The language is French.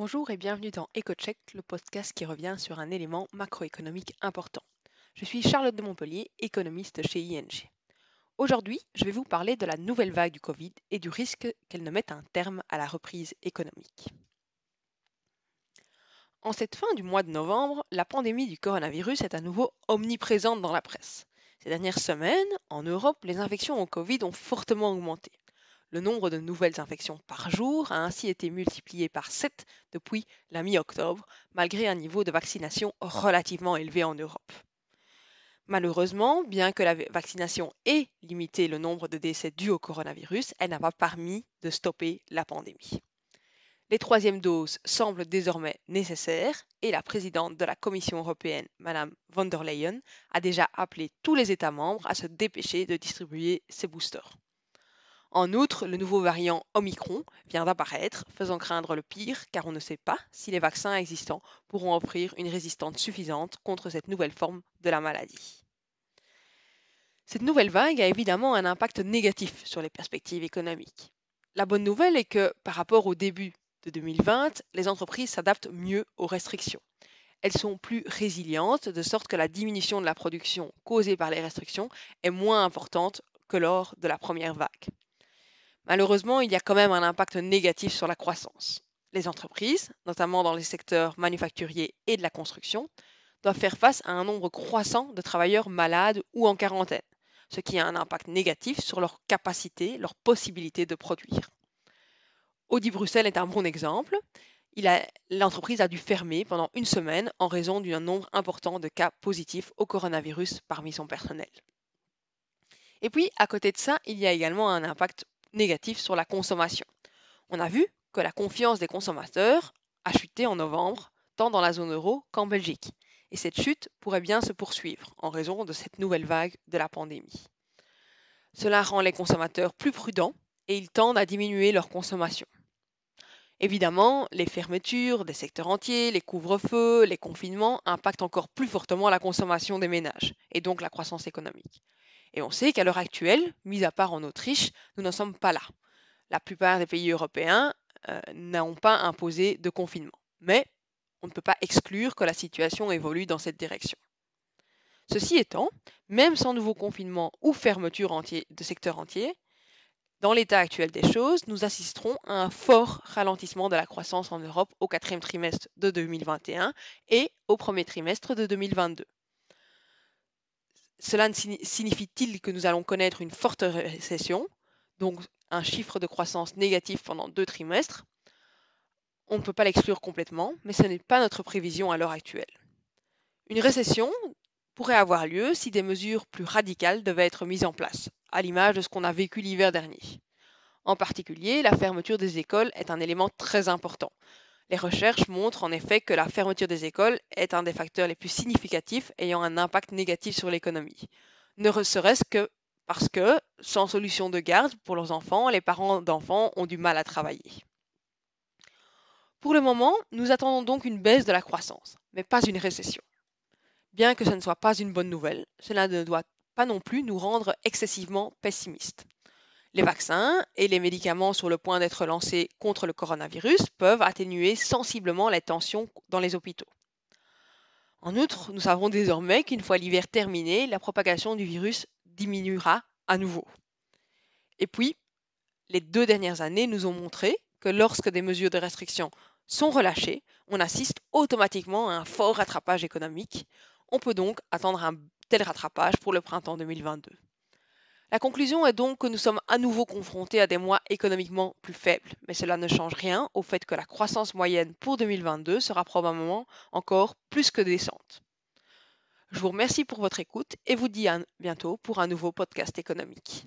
Bonjour et bienvenue dans EcoCheck, le podcast qui revient sur un élément macroéconomique important. Je suis Charlotte de Montpellier, économiste chez ING. Aujourd'hui, je vais vous parler de la nouvelle vague du Covid et du risque qu'elle ne mette un terme à la reprise économique. En cette fin du mois de novembre, la pandémie du coronavirus est à nouveau omniprésente dans la presse. Ces dernières semaines, en Europe, les infections au Covid ont fortement augmenté. Le nombre de nouvelles infections par jour a ainsi été multiplié par 7 depuis la mi-octobre, malgré un niveau de vaccination relativement élevé en Europe. Malheureusement, bien que la vaccination ait limité le nombre de décès dus au coronavirus, elle n'a pas permis de stopper la pandémie. Les troisièmes doses semblent désormais nécessaires et la présidente de la Commission européenne, Mme von der Leyen, a déjà appelé tous les États membres à se dépêcher de distribuer ces boosters. En outre, le nouveau variant Omicron vient d'apparaître, faisant craindre le pire car on ne sait pas si les vaccins existants pourront offrir une résistance suffisante contre cette nouvelle forme de la maladie. Cette nouvelle vague a évidemment un impact négatif sur les perspectives économiques. La bonne nouvelle est que par rapport au début de 2020, les entreprises s'adaptent mieux aux restrictions. Elles sont plus résilientes, de sorte que la diminution de la production causée par les restrictions est moins importante que lors de la première vague. Malheureusement, il y a quand même un impact négatif sur la croissance. Les entreprises, notamment dans les secteurs manufacturiers et de la construction, doivent faire face à un nombre croissant de travailleurs malades ou en quarantaine, ce qui a un impact négatif sur leur capacité, leur possibilité de produire. Audi Bruxelles est un bon exemple. L'entreprise a dû fermer pendant une semaine en raison d'un nombre important de cas positifs au coronavirus parmi son personnel. Et puis, à côté de ça, il y a également un impact négatif sur la consommation. On a vu que la confiance des consommateurs a chuté en novembre, tant dans la zone euro qu'en Belgique. Et cette chute pourrait bien se poursuivre en raison de cette nouvelle vague de la pandémie. Cela rend les consommateurs plus prudents et ils tendent à diminuer leur consommation. Évidemment, les fermetures des secteurs entiers, les couvre-feux, les confinements impactent encore plus fortement la consommation des ménages et donc la croissance économique. Et on sait qu'à l'heure actuelle, mis à part en Autriche, nous n'en sommes pas là. La plupart des pays européens euh, n'ont pas imposé de confinement. Mais on ne peut pas exclure que la situation évolue dans cette direction. Ceci étant, même sans nouveau confinement ou fermeture de secteurs entiers, dans l'état actuel des choses, nous assisterons à un fort ralentissement de la croissance en Europe au quatrième trimestre de 2021 et au premier trimestre de 2022. Cela signifie-t-il que nous allons connaître une forte récession, donc un chiffre de croissance négatif pendant deux trimestres? On ne peut pas l'exclure complètement, mais ce n'est pas notre prévision à l'heure actuelle. Une récession pourrait avoir lieu si des mesures plus radicales devaient être mises en place, à l'image de ce qu'on a vécu l'hiver dernier. En particulier, la fermeture des écoles est un élément très important, les recherches montrent en effet que la fermeture des écoles est un des facteurs les plus significatifs ayant un impact négatif sur l'économie. Ne serait-ce que parce que, sans solution de garde pour leurs enfants, les parents d'enfants ont du mal à travailler. Pour le moment, nous attendons donc une baisse de la croissance, mais pas une récession. Bien que ce ne soit pas une bonne nouvelle, cela ne doit pas non plus nous rendre excessivement pessimistes. Les vaccins et les médicaments sur le point d'être lancés contre le coronavirus peuvent atténuer sensiblement les tensions dans les hôpitaux. En outre, nous savons désormais qu'une fois l'hiver terminé, la propagation du virus diminuera à nouveau. Et puis, les deux dernières années nous ont montré que lorsque des mesures de restriction sont relâchées, on assiste automatiquement à un fort rattrapage économique. On peut donc attendre un tel rattrapage pour le printemps 2022. La conclusion est donc que nous sommes à nouveau confrontés à des mois économiquement plus faibles, mais cela ne change rien au fait que la croissance moyenne pour 2022 sera probablement encore plus que décente. Je vous remercie pour votre écoute et vous dis à bientôt pour un nouveau podcast économique.